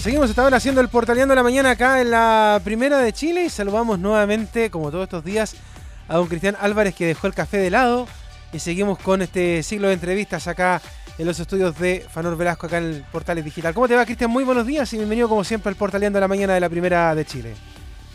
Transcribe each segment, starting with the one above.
Seguimos esta hora haciendo el portaleando la mañana acá en la primera de Chile y saludamos nuevamente, como todos estos días, a don Cristian Álvarez que dejó el café de lado y seguimos con este ciclo de entrevistas acá en los estudios de Fanor Velasco acá en el Portales Digital. ¿Cómo te va Cristian? Muy buenos días y bienvenido como siempre al portaleando la mañana de la primera de Chile.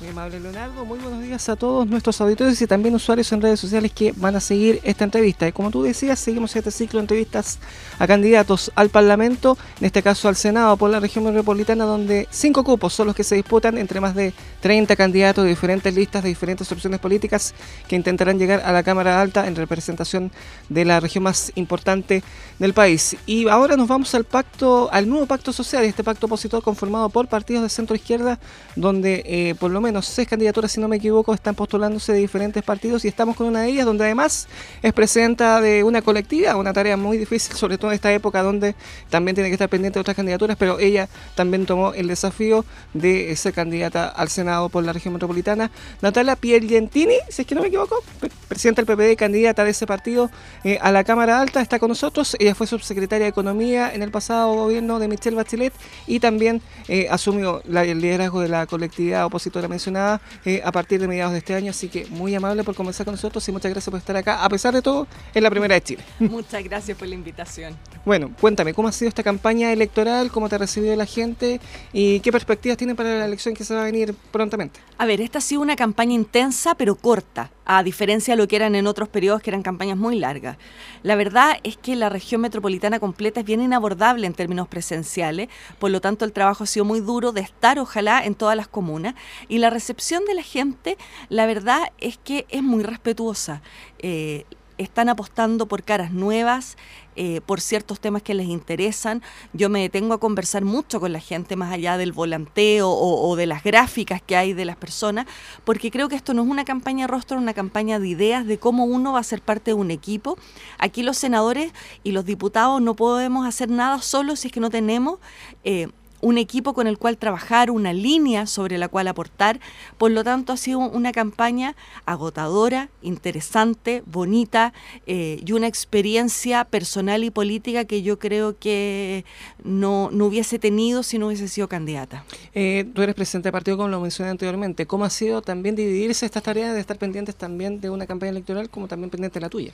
Amable Leonardo, muy buenos días a todos nuestros auditores y también usuarios en redes sociales que van a seguir esta entrevista. Y como tú decías, seguimos este ciclo de entrevistas a candidatos al Parlamento, en este caso al Senado por la región metropolitana, donde cinco cupos son los que se disputan entre más de 30 candidatos de diferentes listas, de diferentes opciones políticas, que intentarán llegar a la Cámara Alta en representación de la región más importante del país. Y ahora nos vamos al pacto, al nuevo pacto social, este pacto opositor conformado por partidos de centro izquierda, donde eh, por lo menos seis candidaturas, si no me equivoco, están postulándose de diferentes partidos y estamos con una de ellas donde además es presidenta de una colectiva, una tarea muy difícil, sobre todo en esta época donde también tiene que estar pendiente de otras candidaturas, pero ella también tomó el desafío de ser candidata al Senado por la región metropolitana. Natalia Piergentini, si es que no me equivoco, presidenta del PPD, candidata de ese partido eh, a la Cámara Alta, está con nosotros. Ella fue subsecretaria de Economía en el pasado gobierno de Michelle Bachelet y también eh, asumió el liderazgo de la colectividad opositora mencionada eh, a partir de mediados de este año. Así que muy amable por conversar con nosotros y muchas gracias por estar acá, a pesar de todo, en la primera de Chile. Muchas gracias por la invitación. Bueno, cuéntame, ¿cómo ha sido esta campaña electoral? ¿Cómo te ha recibido la gente? ¿Y qué perspectivas tienen para la elección que se va a venir prontamente? A ver, esta ha sido una campaña intensa pero corta, a diferencia de lo que eran en otros periodos que eran campañas muy largas. La verdad es que la región metropolitana completa es bien inabordable en términos presenciales, por lo tanto el trabajo ha sido muy duro de estar ojalá en todas las comunas y la recepción de la gente, la verdad es que es muy respetuosa. Eh, están apostando por caras nuevas, eh, por ciertos temas que les interesan. Yo me detengo a conversar mucho con la gente más allá del volanteo o, de las gráficas que hay de las personas, porque creo que esto no es una campaña rostro, es una campaña de ideas de cómo uno va a ser parte de un equipo. Aquí los senadores y los diputados no podemos hacer nada solo si es que no tenemos... Eh, un equipo con el cual trabajar, una línea sobre la cual aportar. Por lo tanto, ha sido una campaña agotadora, interesante, bonita eh, y una experiencia personal y política que yo creo que no, hubiese tenido si no hubiese sido candidata. Eh, tú eres presidente del partido, como lo mencioné anteriormente. ¿Cómo ha sido también dividirse estas tareas de estar pendientes también de una campaña electoral como también pendiente de la tuya?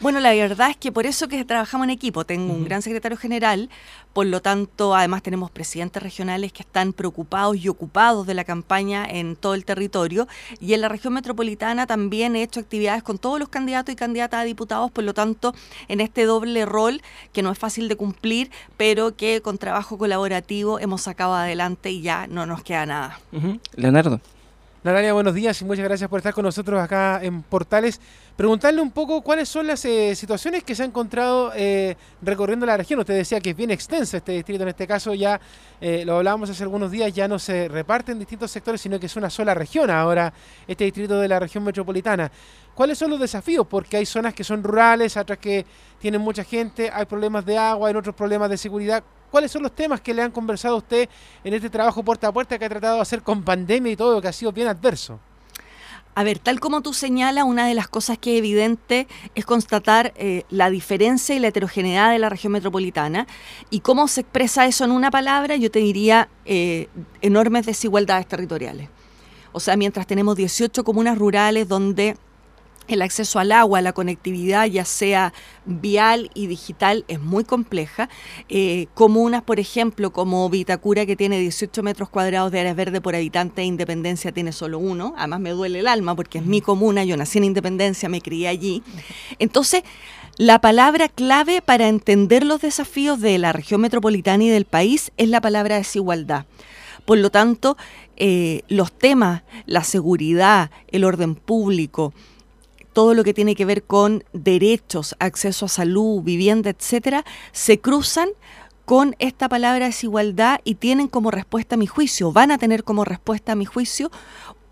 Bueno, la verdad es que por eso que trabajamos en equipo. Tengo un gran secretario general, por lo tanto, además tenemos presidentes regionales que están preocupados y ocupados de la campaña en todo el territorio. Y en la región metropolitana también he hecho actividades con todos los candidatos y candidatas a diputados, por lo tanto, en este doble rol que no es fácil de cumplir, pero que con trabajo colaborativo hemos sacado adelante y ya no nos queda nada. Leonardo. Natalia, buenos días y muchas gracias por estar con nosotros acá en Portales. Preguntarle un poco cuáles son las eh, situaciones que se ha encontrado eh, recorriendo la región. Usted decía que es bien extenso este distrito, en este caso ya eh, lo hablábamos hace algunos días, ya no se reparte en distintos sectores, sino que es una sola región ahora, este distrito de la región metropolitana. ¿Cuáles son los desafíos? Porque hay zonas que son rurales, otras que tienen mucha gente, hay problemas de agua, hay otros problemas de seguridad. ¿Cuáles son los temas que le han conversado a usted en este trabajo puerta a puerta que ha tratado de hacer con pandemia y todo, que ha sido bien adverso? A ver, tal como tú señalas, una de las cosas que es evidente es constatar eh, la diferencia y la heterogeneidad de la región metropolitana. ¿Y cómo se expresa eso en una palabra? Yo te diría eh, enormes desigualdades territoriales. O sea, mientras tenemos 18 comunas rurales donde el acceso al agua, la conectividad, ya sea vial y digital, es muy compleja. Eh, comunas, por ejemplo, como Vitacura, que tiene 18 metros cuadrados de áreas verdes por habitante, e Independencia tiene solo uno. Además, me duele el alma porque es mi comuna, yo nací en Independencia, me crié allí. Entonces, la palabra clave para entender los desafíos de la región metropolitana y del país es la palabra desigualdad. Por lo tanto, eh, los temas, la seguridad, el orden público, todo lo que tiene que ver con derechos, acceso a salud, vivienda, etcétera, se cruzan con esta palabra desigualdad y tienen como respuesta a mi juicio, van a tener como respuesta a mi juicio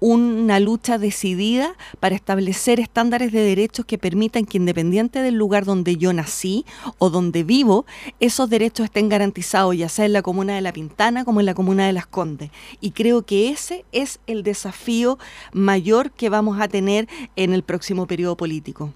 una lucha decidida para establecer estándares de derechos que permitan que independiente del lugar donde yo nací o donde vivo, esos derechos estén garantizados, ya sea en la comuna de La Pintana como en la comuna de Las Condes. Y creo que ese es el desafío mayor que vamos a tener en el próximo periodo político.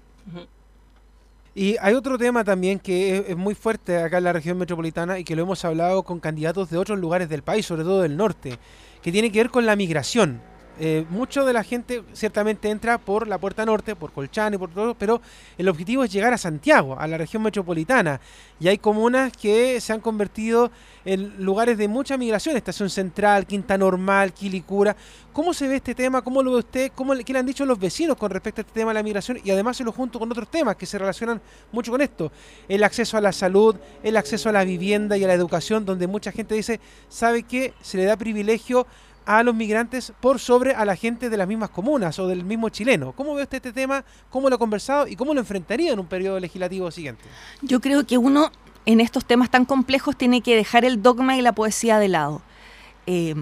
Y hay otro tema también que es, muy fuerte acá en la región metropolitana y que lo hemos hablado con candidatos de otros lugares del país, sobre todo del norte, que tiene que ver con la migración. Eh, mucho de la gente ciertamente entra por la puerta norte, por Colchán y por todo, pero el objetivo es llegar a Santiago, a la región metropolitana. Y hay comunas que se han convertido en lugares de mucha migración, Estación Central, Quinta Normal, Quilicura. ¿Cómo se ve este tema? ¿Cómo lo ve usted? ¿Cómo, ¿Qué le han dicho los vecinos con respecto a este tema de la migración? Y además se lo junto con otros temas que se relacionan mucho con esto. El acceso a la salud, el acceso a la vivienda y a la educación, donde mucha gente dice, ¿sabe qué? Se le da privilegio a los migrantes por sobre a la gente de las mismas comunas o del mismo chileno. ¿Cómo ve usted este tema? ¿Cómo lo ha conversado y cómo lo enfrentaría en un periodo legislativo siguiente? Yo creo que uno en estos temas tan complejos tiene que dejar el dogma y la poesía de lado. Eh,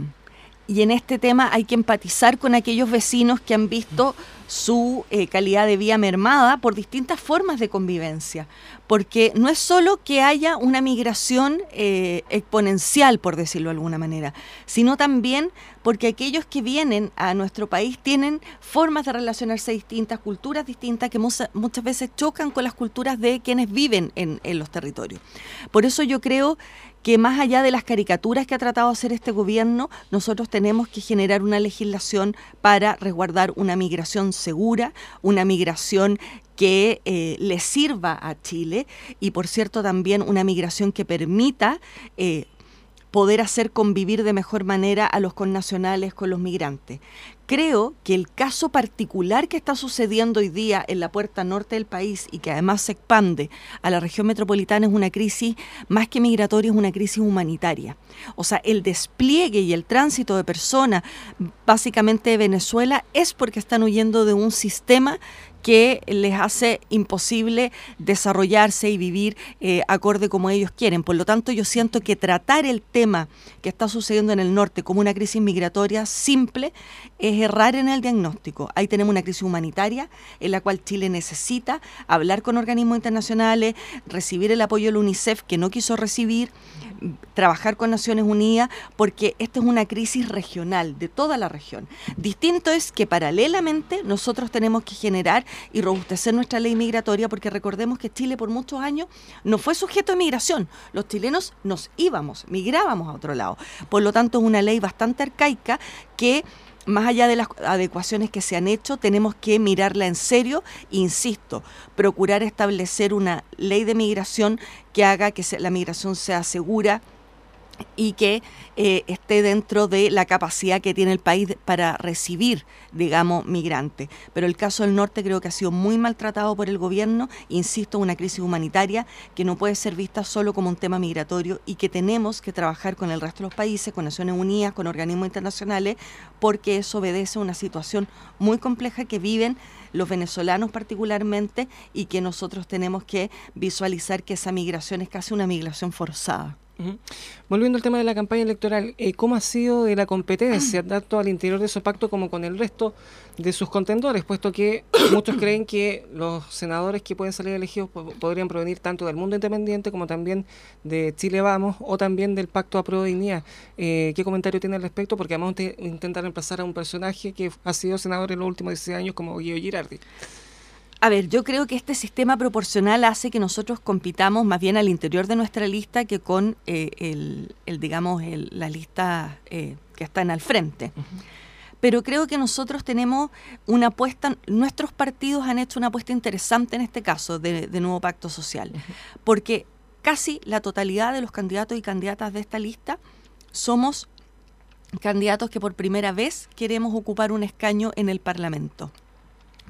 y en este tema hay que empatizar con aquellos vecinos que han visto su eh, calidad de vida mermada por distintas formas de convivencia. Porque no es solo que haya una migración eh, exponencial, por decirlo de alguna manera, sino también porque aquellos que vienen a nuestro país tienen formas de relacionarse distintas, culturas distintas, que muchas, veces chocan con las culturas de quienes viven en, los territorios. Por eso yo creo que más allá de las caricaturas que ha tratado de hacer este gobierno, nosotros tenemos que generar una legislación para resguardar una migración segura, una migración que eh, le sirva a Chile y, por cierto, también una migración que permita eh, poder hacer convivir de mejor manera a los connacionales con los migrantes. Creo que el caso particular que está sucediendo hoy día en la puerta norte del país y que además se expande a la región metropolitana es una crisis más que migratoria, es una crisis humanitaria. O sea, el despliegue y el tránsito de personas básicamente de Venezuela es porque están huyendo de un sistema que les hace imposible desarrollarse y vivir eh, acorde como ellos quieren. Por lo tanto, yo siento que tratar el tema que está sucediendo en el norte como una crisis migratoria simple es errar en el diagnóstico. Ahí tenemos una crisis humanitaria en la cual Chile necesita hablar con organismos internacionales, recibir el apoyo del UNICEF que no quiso recibir, trabajar con Naciones Unidas, porque esta es una crisis regional de toda la región. Distinto es que paralelamente nosotros tenemos que generar y robustecer nuestra ley migratoria, porque recordemos que Chile por muchos años no fue sujeto de migración. Los chilenos nos íbamos, migrábamos a otro lado. Por lo tanto, es una ley bastante arcaica que más allá de las adecuaciones que se han hecho, tenemos que mirarla en serio, insisto, procurar establecer una ley de migración que haga que la migración sea segura, y que eh, esté dentro de la capacidad que tiene el país para recibir, digamos, migrantes. Pero el caso del norte creo que ha sido muy maltratado por el gobierno, insisto, una crisis humanitaria que no puede ser vista solo como un tema migratorio y que tenemos que trabajar con el resto de los países, con Naciones Unidas, con organismos internacionales, porque eso obedece a una situación muy compleja que viven los venezolanos particularmente y que nosotros tenemos que visualizar que esa migración es casi una migración forzada. Volviendo al tema de la campaña electoral, eh, ¿cómo ha sido de la competencia, tanto al interior de su pacto como con el resto de sus contendores? Puesto que muchos creen que los senadores que pueden salir elegidos podrían provenir tanto del mundo independiente como también de Chile Vamos o también del pacto a prueba de dignidad. Eh, ¿Qué comentario tiene al respecto? Porque además usted intenta reemplazar a un personaje que ha sido senador en los últimos 16 años como Guido Girardi. A ver, yo creo que este sistema proporcional hace que nosotros compitamos más bien al interior de nuestra lista que con eh, el, digamos, la lista eh, que están al frente. Pero creo que nosotros tenemos una apuesta, nuestros partidos han hecho una apuesta interesante en este caso de, nuevo pacto social, porque casi la totalidad de los candidatos y candidatas de esta lista somos candidatos que por primera vez queremos ocupar un escaño en el Parlamento.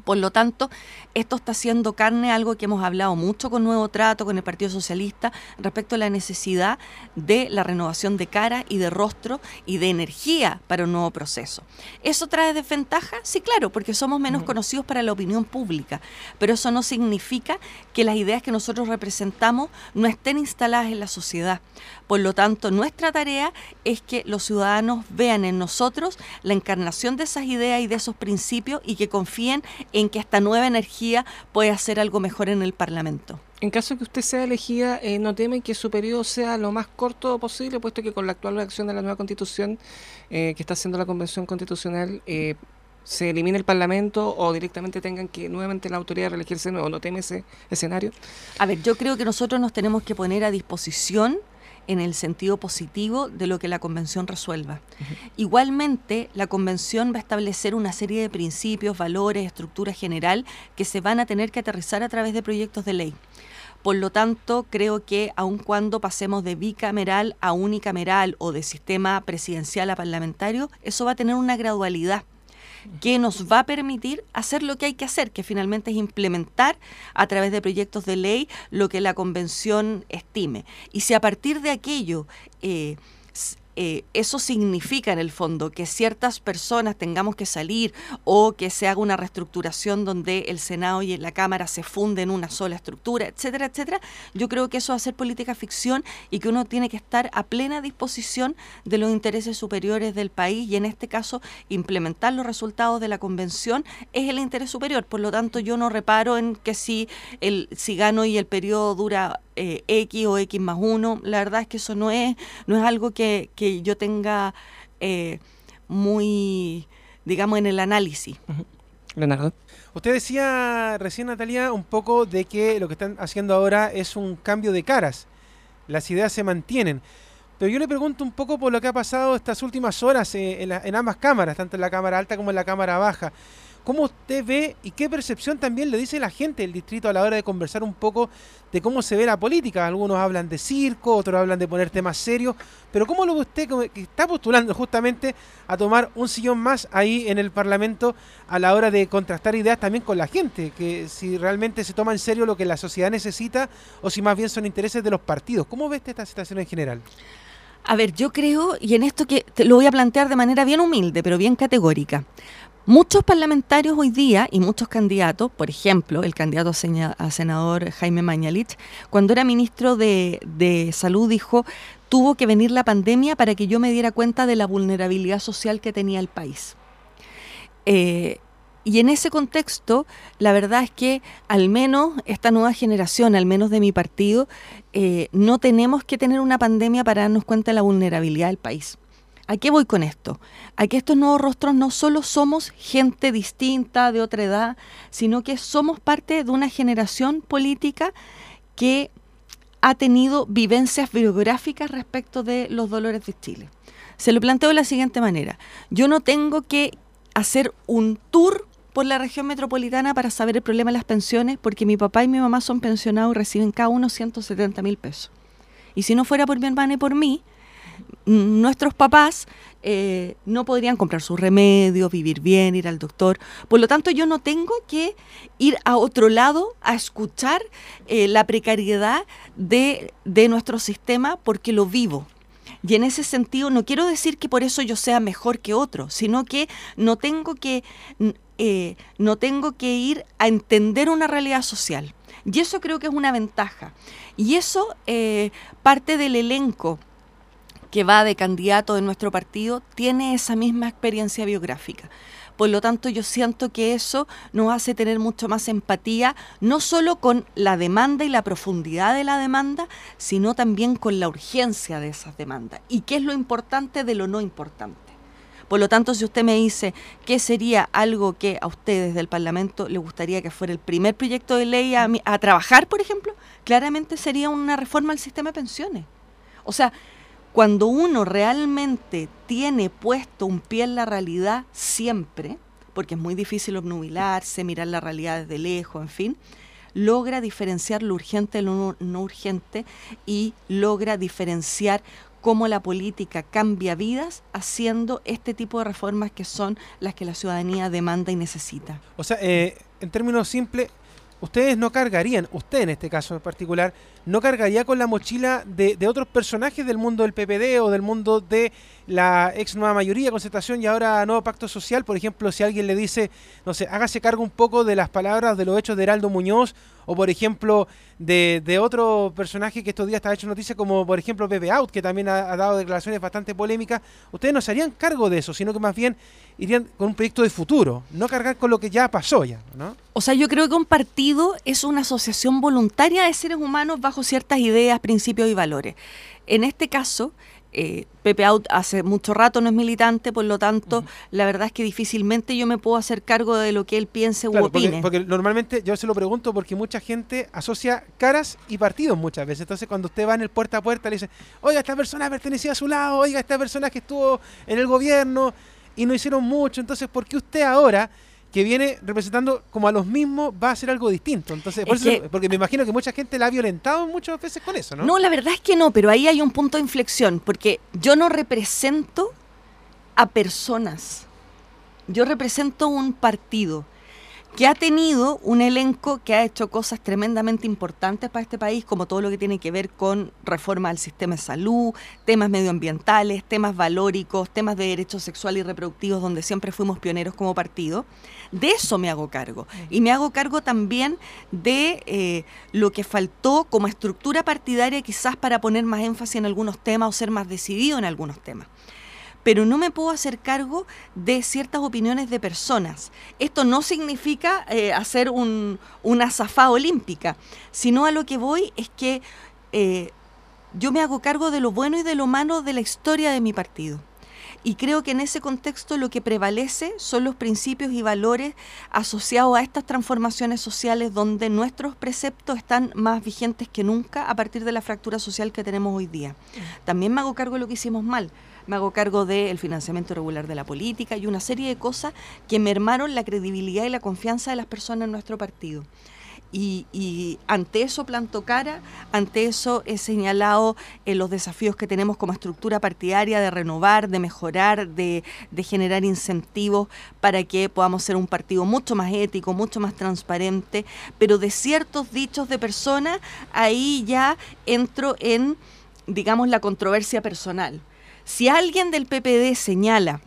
Por lo tanto, esto está haciendo carne algo que hemos hablado mucho con Nuevo Trato, con el Partido Socialista, respecto a la necesidad de la renovación de cara y de rostro y de energía para un nuevo proceso. ¿Eso trae desventaja? Sí, claro, porque somos menos conocidos para la opinión pública, pero eso no significa que las ideas que nosotros representamos no estén instaladas en la sociedad. Por lo tanto, nuestra tarea es que los ciudadanos vean en nosotros la encarnación de esas ideas y de esos principios y que confíen en que esta nueva energía puede hacer algo mejor en el Parlamento. En caso de que usted sea elegida, eh, no temen que su periodo sea lo más corto posible, puesto que con la actual redacción de la nueva constitución eh, que está haciendo la Convención Constitucional, eh, se elimine el Parlamento o directamente tengan que nuevamente la autoridad reelegirse nuevo? ¿No teme ese escenario? A ver, yo creo que nosotros nos tenemos que poner a disposición en el sentido positivo de lo que la convención resuelva. Igualmente, la convención va a establecer una serie de principios, valores, estructura general que se van a tener que aterrizar a través de proyectos de ley. Por lo tanto, creo que aun cuando pasemos de bicameral a unicameral o de sistema presidencial a parlamentario, eso va a tener una gradualidad que nos va a permitir hacer lo que hay que hacer, que finalmente es implementar a través de proyectos de ley lo que la convención estime. Y si a partir de aquello eh, eh, eso significa en el fondo que ciertas personas tengamos que salir o que se haga una reestructuración donde el Senado y la Cámara se funden en una sola estructura, etcétera, etcétera, yo creo que eso va a ser política ficción y que uno tiene que estar a plena disposición de los intereses superiores del país y en este caso implementar los resultados de la convención es el interés superior. Por lo tanto, yo no reparo en que si el si gano y el periodo dura eh, X o X más 1. La verdad es que eso no es, no es algo que, yo tenga eh, muy, digamos, en el análisis. Leonardo. Usted decía recién, Natalia, un poco de que lo que están haciendo ahora es un cambio de caras. Las ideas se mantienen. Pero yo le pregunto un poco por lo que ha pasado estas últimas horas eh, en ambas cámaras, tanto en la cámara alta como en la cámara baja. ¿Cómo usted ve y qué percepción también le dice la gente del distrito a la hora de conversar un poco de cómo se ve la política? Algunos hablan de circo, otros hablan de poner temas serios, pero ¿cómo lo ve usted que está postulando justamente a tomar un sillón más ahí en el Parlamento a la hora de contrastar ideas también con la gente? Que si realmente se toma en serio lo que la sociedad necesita o si más bien son intereses de los partidos. ¿Cómo ve usted esta situación en general? A ver, yo creo, y en esto que te lo voy a plantear de manera bien humilde, pero bien categórica. Muchos parlamentarios hoy día y muchos candidatos, por ejemplo, el candidato a senador Jaime Mañalich, cuando era ministro de, Salud dijo, tuvo que venir la pandemia para que yo me diera cuenta de la vulnerabilidad social que tenía el país. Eh, y en ese contexto, la verdad es que al menos esta nueva generación, al menos de mi partido, eh, no tenemos que tener una pandemia para darnos cuenta de la vulnerabilidad del país. ¿A qué voy con esto? A que estos nuevos rostros no solo somos gente distinta, de otra edad, sino que somos parte de una generación política que ha tenido vivencias biográficas respecto de los dolores de Chile. Se lo planteo de la siguiente manera. Yo no tengo que hacer un tour por la región metropolitana para saber el problema de las pensiones, porque mi papá y mi mamá son pensionados y reciben cada uno 170 mil pesos. Y si no fuera por mi hermana y por mí, nuestros papás eh, no podrían comprar sus remedios, vivir bien, ir al doctor. Por lo tanto, yo no tengo que ir a otro lado a escuchar eh, la precariedad de, nuestro sistema porque lo vivo. Y en ese sentido, no quiero decir que por eso yo sea mejor que otro, sino que no tengo que, eh, no tengo que ir a entender una realidad social. Y eso creo que es una ventaja. Y eso parte del elenco que va de candidato de nuestro partido tiene esa misma experiencia biográfica. Por lo tanto, yo siento que eso nos hace tener mucho más empatía, no solo con la demanda y la profundidad de la demanda, sino también con la urgencia de esas demandas. ¿Y qué es lo importante de lo no importante? Por lo tanto, si usted me dice qué sería algo que a ustedes del Parlamento le gustaría que fuera el primer proyecto de ley a, a trabajar, por ejemplo, claramente sería una reforma al sistema de pensiones. O sea, cuando uno realmente tiene puesto un pie en la realidad siempre, porque es muy difícil obnubilarse, mirar la realidad desde lejos, en fin, logra diferenciar lo urgente de lo no urgente y logra diferenciar cómo la política cambia vidas haciendo este tipo de reformas que son las que la ciudadanía demanda y necesita. O sea, eh, en términos simples, ustedes no cargarían, usted en este caso en particular, no cargaría con la mochila de, otros personajes del mundo del PPD o del mundo de la ex nueva mayoría, concentración y ahora nuevo pacto social. Por ejemplo, si alguien le dice, no sé, hágase cargo un poco de las palabras, de los hechos de Heraldo Muñoz, o por ejemplo, de, otro personaje que estos días está hecho noticia, como por ejemplo Pepe Out, que también ha, dado declaraciones bastante polémicas. Ustedes no se harían cargo de eso, sino que más bien irían con un proyecto de futuro, no cargar con lo que ya pasó ya, ¿no? O sea, yo creo que un partido es una asociación voluntaria de seres humanos bajo ciertas ideas, principios y valores. En este caso, Eh, Pepe Out hace mucho rato no es militante, por lo tanto, la verdad es que difícilmente yo me puedo hacer cargo de lo que él piense u opine. Porque, normalmente yo se lo pregunto porque mucha gente asocia caras y partidos muchas veces. Entonces, cuando usted va en el puerta a puerta, le dice, oiga, esta persona pertenecía a su lado, oiga, esta persona que estuvo en el gobierno y no hicieron mucho. Entonces, ¿por qué usted ahora que viene representando como a los mismos va a ser algo distinto. Entonces, porque me imagino que mucha gente la ha violentado muchas veces con eso, ¿no? No, la verdad es que no, pero ahí hay un punto de inflexión, porque yo no represento a personas, yo represento un partido que ha tenido un elenco que ha hecho cosas tremendamente importantes para este país, como todo lo que tiene que ver con reforma del sistema de salud, temas medioambientales, temas valóricos, temas de derechos sexuales y reproductivos, donde siempre fuimos pioneros como partido. De eso me hago cargo. Y me hago cargo también de eh, lo que faltó como estructura partidaria quizás para poner más énfasis en algunos temas o ser más decidido en algunos temas pero no me puedo hacer cargo de ciertas opiniones de personas. Esto no significa eh, hacer un, una zafá olímpica, sino a lo que voy es que eh, yo me hago cargo de lo bueno y de lo malo de la historia de mi partido. Y creo que en ese contexto lo que prevalece son los principios y valores asociados a estas transformaciones sociales donde nuestros preceptos están más vigentes que nunca a partir de la fractura social que tenemos hoy día. También me hago cargo de lo que hicimos mal me hago cargo del financiamiento regular de la política y una serie de cosas que mermaron la credibilidad y la confianza de las personas en nuestro partido. Y, ante eso planto cara, ante eso he señalado eh, los desafíos que tenemos como estructura partidaria de renovar, de mejorar, de, de, generar incentivos para que podamos ser un partido mucho más ético, mucho más transparente, pero de ciertos dichos de personas, ahí ya entro en, digamos, la controversia personal. Si alguien del PPD señala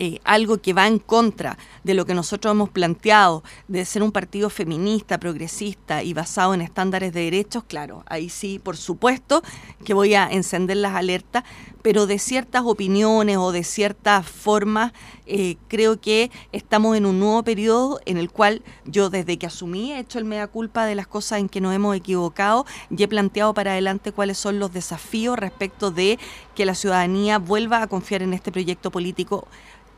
eh, algo que va en contra de lo que nosotros hemos planteado, de ser un partido feminista, progresista y basado en estándares de derechos, claro, ahí sí, por supuesto que voy a encender las alertas, pero de ciertas opiniones o de ciertas formas, eh, creo que estamos en un nuevo periodo en el cual yo desde que asumí he hecho el mea culpa de las cosas en que nos hemos equivocado y he planteado para adelante cuáles son los desafíos respecto de que la ciudadanía vuelva a confiar en este proyecto político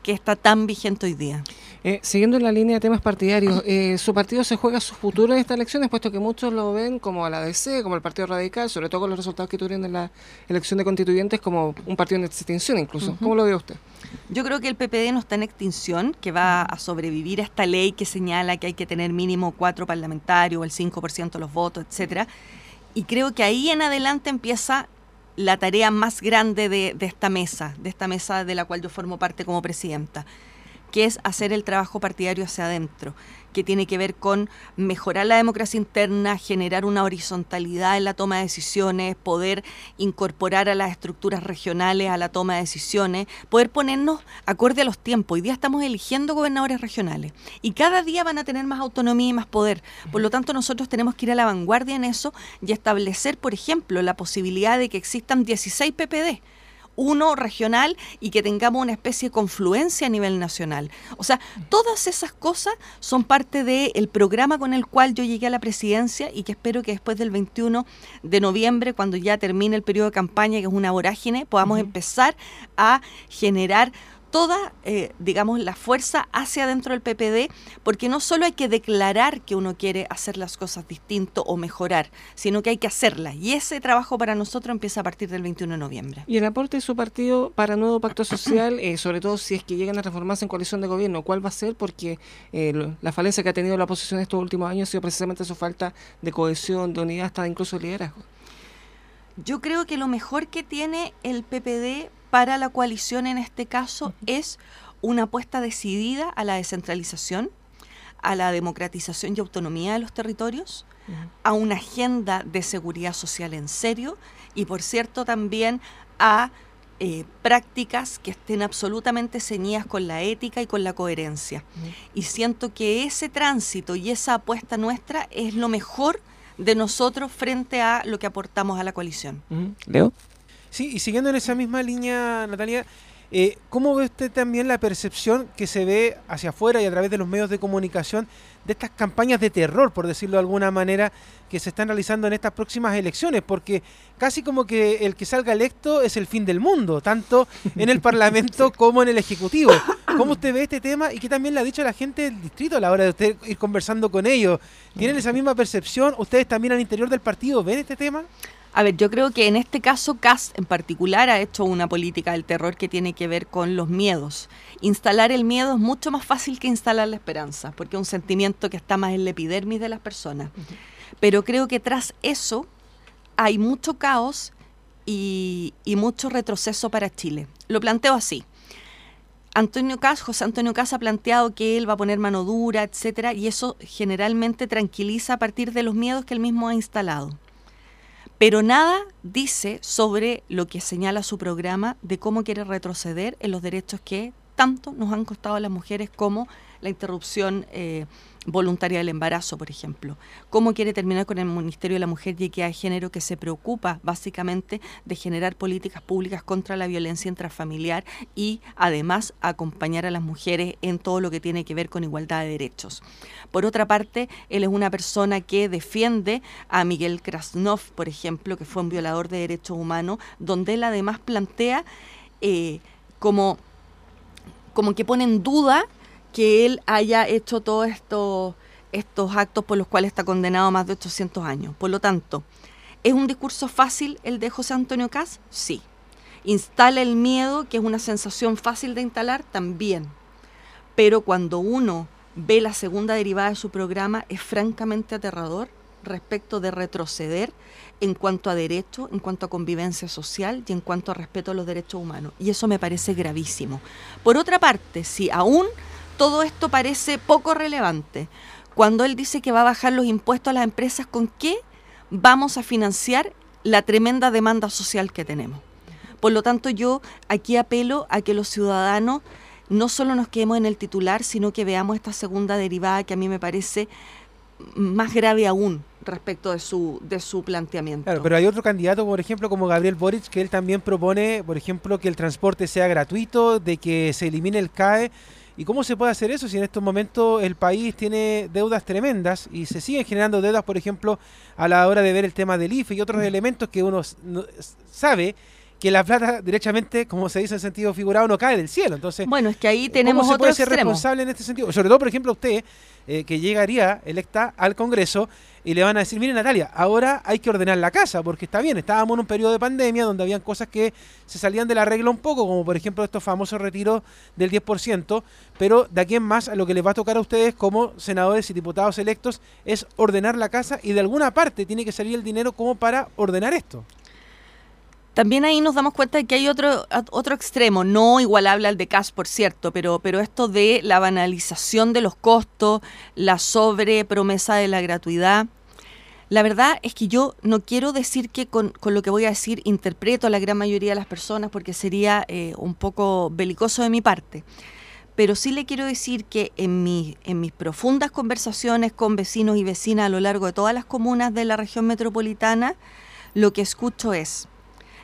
que está tan vigente hoy día. Eh, siguiendo en la línea de temas partidarios, eh, ¿su partido se juega su futuro en estas elecciones, puesto que muchos lo ven como la DC, como el Partido Radical, sobre todo con los resultados que tuvieron en la elección de constituyentes, como un partido en extinción incluso? ¿Cómo lo ve usted? Yo creo que el PPD no está en extinción, que va a sobrevivir a esta ley que señala que hay que tener mínimo cuatro parlamentarios, el 5% de los votos, etcétera. Y creo que ahí en adelante empieza la tarea más grande de, de, esta mesa, de esta mesa de la cual yo formo parte como presidenta, que es hacer el trabajo partidario hacia adentro, que tiene que ver con mejorar la democracia interna, generar una horizontalidad en la toma de decisiones, poder incorporar a las estructuras regionales a la toma de decisiones, poder ponernos acorde a los tiempos. Hoy día estamos eligiendo gobernadores regionales y cada día van a tener más autonomía y más poder. Por lo tanto, nosotros tenemos que ir a la vanguardia en eso y establecer, por ejemplo, la posibilidad de que existan 16 PPD uno regional y que tengamos una especie de confluencia a nivel nacional. O sea, todas esas cosas son parte del programa con el cual yo llegué a la presidencia y que espero que después del 21 de noviembre, cuando ya termine el periodo de campaña, que es una vorágine, podamos empezar a generar toda, eh, digamos, la fuerza hacia dentro del PPD, porque no solo hay que declarar que uno quiere hacer las cosas distinto o mejorar, sino que hay que hacerlas. Y ese trabajo para nosotros empieza a partir del 21 de noviembre. ¿Y el aporte de su partido para nuevo pacto social, eh, sobre todo si es que llegan a reformarse en coalición de gobierno, cuál va a ser? Porque eh, la falencia que ha tenido la oposición estos últimos años ha sido precisamente su falta de cohesión, de unidad, hasta incluso liderazgo. Yo creo que lo mejor que tiene el PPD para la coalición en este caso es una apuesta decidida a la descentralización, a la democratización y autonomía de los territorios, a una agenda de seguridad social en serio y, por cierto, también a eh, prácticas que estén absolutamente ceñidas con la ética y con la coherencia. Y siento que ese tránsito y esa apuesta nuestra es lo mejor de nosotros frente a lo que aportamos a la coalición. Leo. Sí, y siguiendo en esa misma línea, Natalia, Eh, ¿Cómo ve usted también la percepción que se ve hacia afuera y a través de los medios de comunicación de estas campañas de terror, por decirlo de alguna manera, que se están realizando en estas próximas elecciones? Porque casi como que el que salga electo es el fin del mundo, tanto en el Parlamento como en el Ejecutivo. ¿Cómo usted ve este tema y qué también le ha dicho la gente del distrito a la hora de usted ir conversando con ellos? ¿Tienen esa misma percepción? ¿Ustedes también al interior del partido ven este tema? A ver, yo creo que en este caso CAS en particular ha hecho una política del terror que tiene que ver con los miedos. Instalar el miedo es mucho más fácil que instalar la esperanza, porque es un sentimiento que está más en la epidermis de las personas. Pero creo que tras eso hay mucho caos y, mucho retroceso para Chile. Lo planteo así. Antonio Cas, José Antonio Cas ha planteado que él va a poner mano dura, etcétera, y eso generalmente tranquiliza a partir de los miedos que él mismo ha instalado pero nada dice sobre lo que señala su programa de cómo quiere retroceder en los derechos que tanto nos han costado a las mujeres como la interrupción eh, voluntaria del embarazo, por ejemplo. ¿Cómo quiere terminar con el Ministerio de la Mujer y Equidad de Género que se preocupa básicamente de generar políticas públicas contra la violencia intrafamiliar y además acompañar a las mujeres en todo lo que tiene que ver con igualdad de derechos? Por otra parte, él es una persona que defiende a Miguel Krasnov, por ejemplo, que fue un violador de derechos humanos, donde él además plantea eh, como, como que pone en duda que él haya hecho todos estos, estos actos por los cuales está condenado a más de 800 años. Por lo tanto, ¿es un discurso fácil el de José Antonio Cas? Sí. ¿Instala el miedo, que es una sensación fácil de instalar? También. Pero cuando uno ve la segunda derivada de su programa, es francamente aterrador respecto de retroceder en cuanto a derecho, en cuanto a convivencia social y en cuanto a respeto a los derechos humanos. Y eso me parece gravísimo. Por otra parte, si aún todo esto parece poco relevante. Cuando él dice que va a bajar los impuestos a las empresas, ¿con qué vamos a financiar la tremenda demanda social que tenemos? Por lo tanto, yo aquí apelo a que los ciudadanos no solo nos quedemos en el titular, sino que veamos esta segunda derivada que a mí me parece más grave aún respecto de su, de su planteamiento. Claro, pero hay otro candidato, por ejemplo, como Gabriel Boric, que él también propone, por ejemplo, que el transporte sea gratuito, de que se elimine el CAE ¿Y cómo se puede hacer eso si en estos momentos el país tiene deudas tremendas y se siguen generando deudas, por ejemplo, a la hora de ver el tema del IFE y otros elementos que uno sabe que la plata directamente, como se dice en sentido figurado, no cae del cielo. Entonces, bueno, es que ahí tenemos ¿cómo se puede ser responsable en este sentido? Sobre todo, por ejemplo, usted, eh, que llegaría electa al Congreso y le van a decir, mire Natalia, ahora hay que ordenar la casa, porque está bien, estábamos en un periodo de pandemia donde habían cosas que se salían de la regla un poco, como por ejemplo estos famosos retiros del 10%, pero de aquí en más a lo que les va a tocar a ustedes como senadores y diputados electos es ordenar la casa y de alguna parte tiene que salir el dinero como para ordenar esto. También ahí nos damos cuenta de que hay otro, otro extremo, no igualable al de CAS, por cierto, pero, pero esto de la banalización de los costos, la sobrepromesa de la gratuidad. La verdad es que yo no quiero decir que con, lo que voy a decir interpreto a la gran mayoría de las personas porque sería eh, un poco belicoso de mi parte. Pero sí le quiero decir que en, mi, en mis profundas conversaciones con vecinos y vecinas a lo largo de todas las comunas de la región metropolitana, lo que escucho es,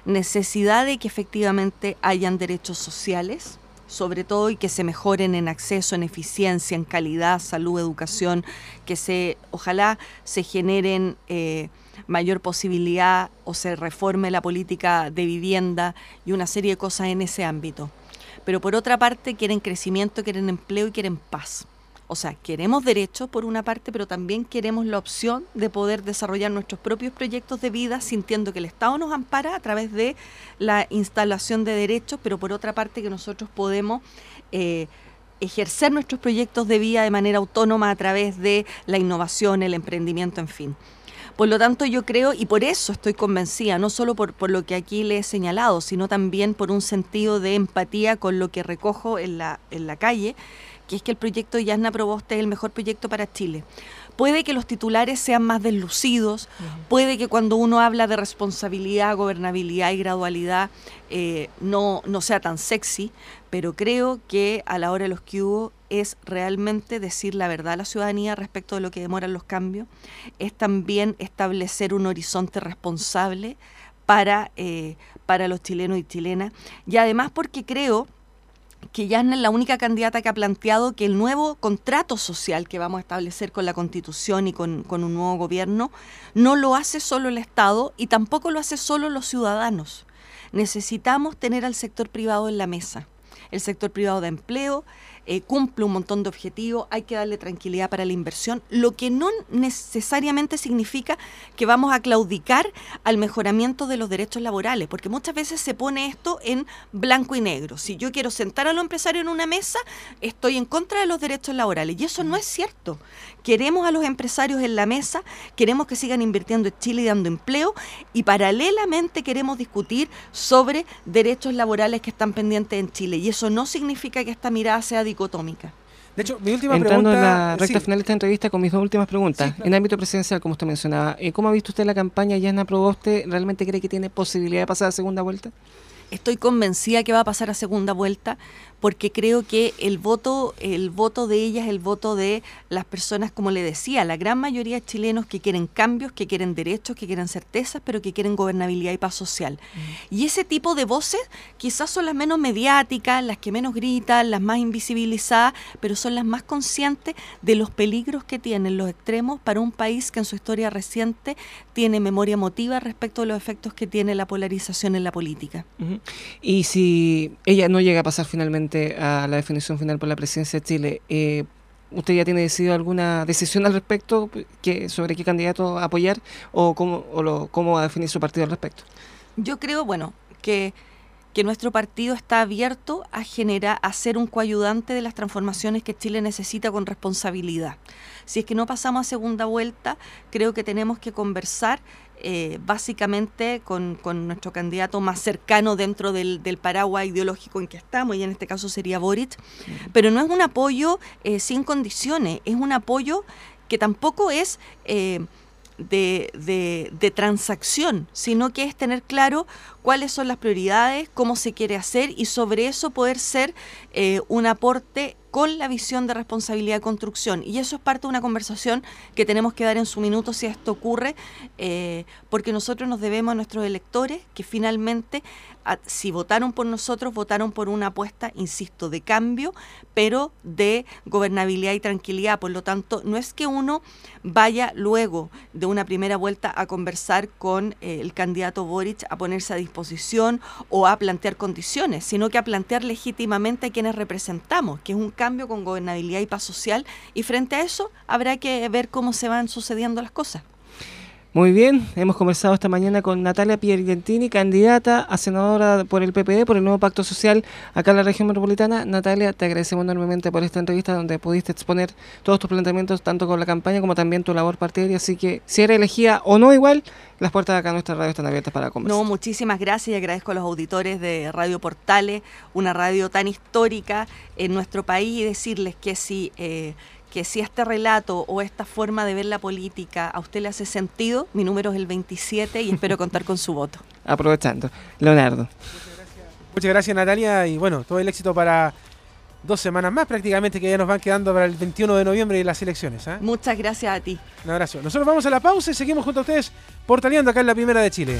necesidad de que efectivamente hayan derechos sociales, sobre todo y que se mejoren en acceso, en eficiencia, en calidad, salud, educación, que se, ojalá se generen eh, mayor posibilidad o se reforme la política de vivienda y una serie de cosas en ese ámbito. Pero por otra parte quieren crecimiento, quieren empleo y quieren paz. O sea, queremos derechos por una parte, pero también queremos la opción de poder desarrollar nuestros propios proyectos de vida sintiendo que el Estado nos ampara a través de la instalación de derechos, pero por otra parte que nosotros podemos... Eh, ejercer nuestros proyectos de vida de manera autónoma a través de la innovación, el emprendimiento, en fin. Por lo tanto, yo creo, y por eso estoy convencida, no solo por, por, lo que aquí le he señalado, sino también por un sentido de empatía con lo que recojo en la, en la calle, que es que el proyecto de Yasna Proboste es el mejor proyecto para Chile. Puede que los titulares sean más deslucidos, puede que cuando uno habla de responsabilidad, gobernabilidad y gradualidad eh, no, no sea tan sexy, pero creo que a la hora de los que hubo es realmente decir la verdad a la ciudadanía respecto de lo que demoran los cambios, es también establecer un horizonte responsable para, eh, para los chilenos y chilenas, y además porque creo que Yasna es la única candidata que ha planteado que el nuevo contrato social que vamos a establecer con la Constitución y con, con, un nuevo gobierno no lo hace solo el Estado y tampoco lo hace solo los ciudadanos. Necesitamos tener al sector privado en la mesa. El sector privado de empleo, eh, cumple un montón de objetivos, hay que darle tranquilidad para la inversión, lo que no necesariamente significa que vamos a claudicar al mejoramiento de los derechos laborales, porque muchas veces se pone esto en blanco y negro. Si yo quiero sentar a los empresarios en una mesa, estoy en contra de los derechos laborales, y eso no es cierto. Queremos a los empresarios en la mesa, queremos que sigan invirtiendo en Chile y dando empleo, y paralelamente queremos discutir sobre derechos laborales que están pendientes en Chile, y no significa que esta mirada sea dicotómica. De hecho, mi última Entrando pregunta. en la recta final de esta entrevista con mis dos últimas preguntas. Sí, claro. En el ámbito presidencial, como usted mencionaba, eh, ¿cómo ha visto usted la campaña? ¿Yasna Proboste realmente cree que tiene posibilidad de pasar a segunda vuelta? Estoy convencida que va a pasar a segunda vuelta porque creo que el voto, el voto de ella es el voto de las personas, como le decía, la gran mayoría de chilenos que quieren cambios, que quieren derechos, que quieren certezas, pero que quieren gobernabilidad y paz social. Y ese tipo de voces quizás son las menos mediáticas, las que menos gritan, las más invisibilizadas, pero son las más conscientes de los peligros que tienen los extremos para un país que en su historia reciente tiene memoria emotiva respecto de los efectos que tiene la polarización en la política. Y si ella no llega a pasar finalmente a la definición final por la presidencia de Chile, eh, ¿usted ya tiene decidido alguna decisión al respecto que, sobre qué candidato apoyar o cómo, o lo, cómo va a definir su partido al respecto? Yo creo, bueno, que, que nuestro partido está abierto a generar, a ser un coayudante de las transformaciones que Chile necesita con responsabilidad. Si es que no pasamos a segunda vuelta, creo que tenemos que conversar eh, básicamente con, con, nuestro candidato más cercano dentro del, del, paraguas ideológico en que estamos, y en este caso sería Boric, pero no es un apoyo eh, sin condiciones, es un apoyo que tampoco es... Eh, de, de, de, transacción, sino que es tener claro cuáles son las prioridades, cómo se quiere hacer y sobre eso poder ser eh, un aporte con la visión de responsabilidad de construcción. Y eso es parte de una conversación que tenemos que dar en su minuto si esto ocurre, eh, porque nosotros nos debemos a nuestros electores que finalmente, si votaron por nosotros, votaron por una apuesta, insisto, de cambio, pero de gobernabilidad y tranquilidad. Por lo tanto, no es que uno vaya luego de una primera vuelta a conversar con eh, el candidato Boric, a ponerse a disposición o a plantear condiciones, sino que a plantear legítimamente a quienes representamos, que es un cambio con gobernabilidad y paz social, y frente a eso habrá que ver cómo se van sucediendo las cosas. Muy bien, hemos conversado esta mañana con Natalia Piergentini, candidata a senadora por el PPD, por el nuevo pacto social acá en la región metropolitana. Natalia, te agradecemos enormemente por esta entrevista donde pudiste exponer todos tus planteamientos, tanto con la campaña como también tu labor partidaria. Así que, si eres elegida o no igual, las puertas de acá a nuestra radio están abiertas para conversar. No, muchísimas gracias y agradezco a los auditores de Radio Portales, una radio tan histórica en nuestro país, y decirles que si... Eh, que si este relato o esta forma de ver la política a usted le hace sentido, mi número es el 27 y espero contar con su voto. Aprovechando. Leonardo. Muchas gracias. Muchas gracias Natalia y bueno, todo el éxito para dos semanas más prácticamente que ya nos van quedando para el 21 de noviembre y las elecciones. ¿eh? Muchas gracias a ti. Un abrazo. Nosotros vamos a la pausa y seguimos junto a ustedes portaleando acá en la Primera de Chile.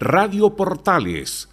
Radio Portales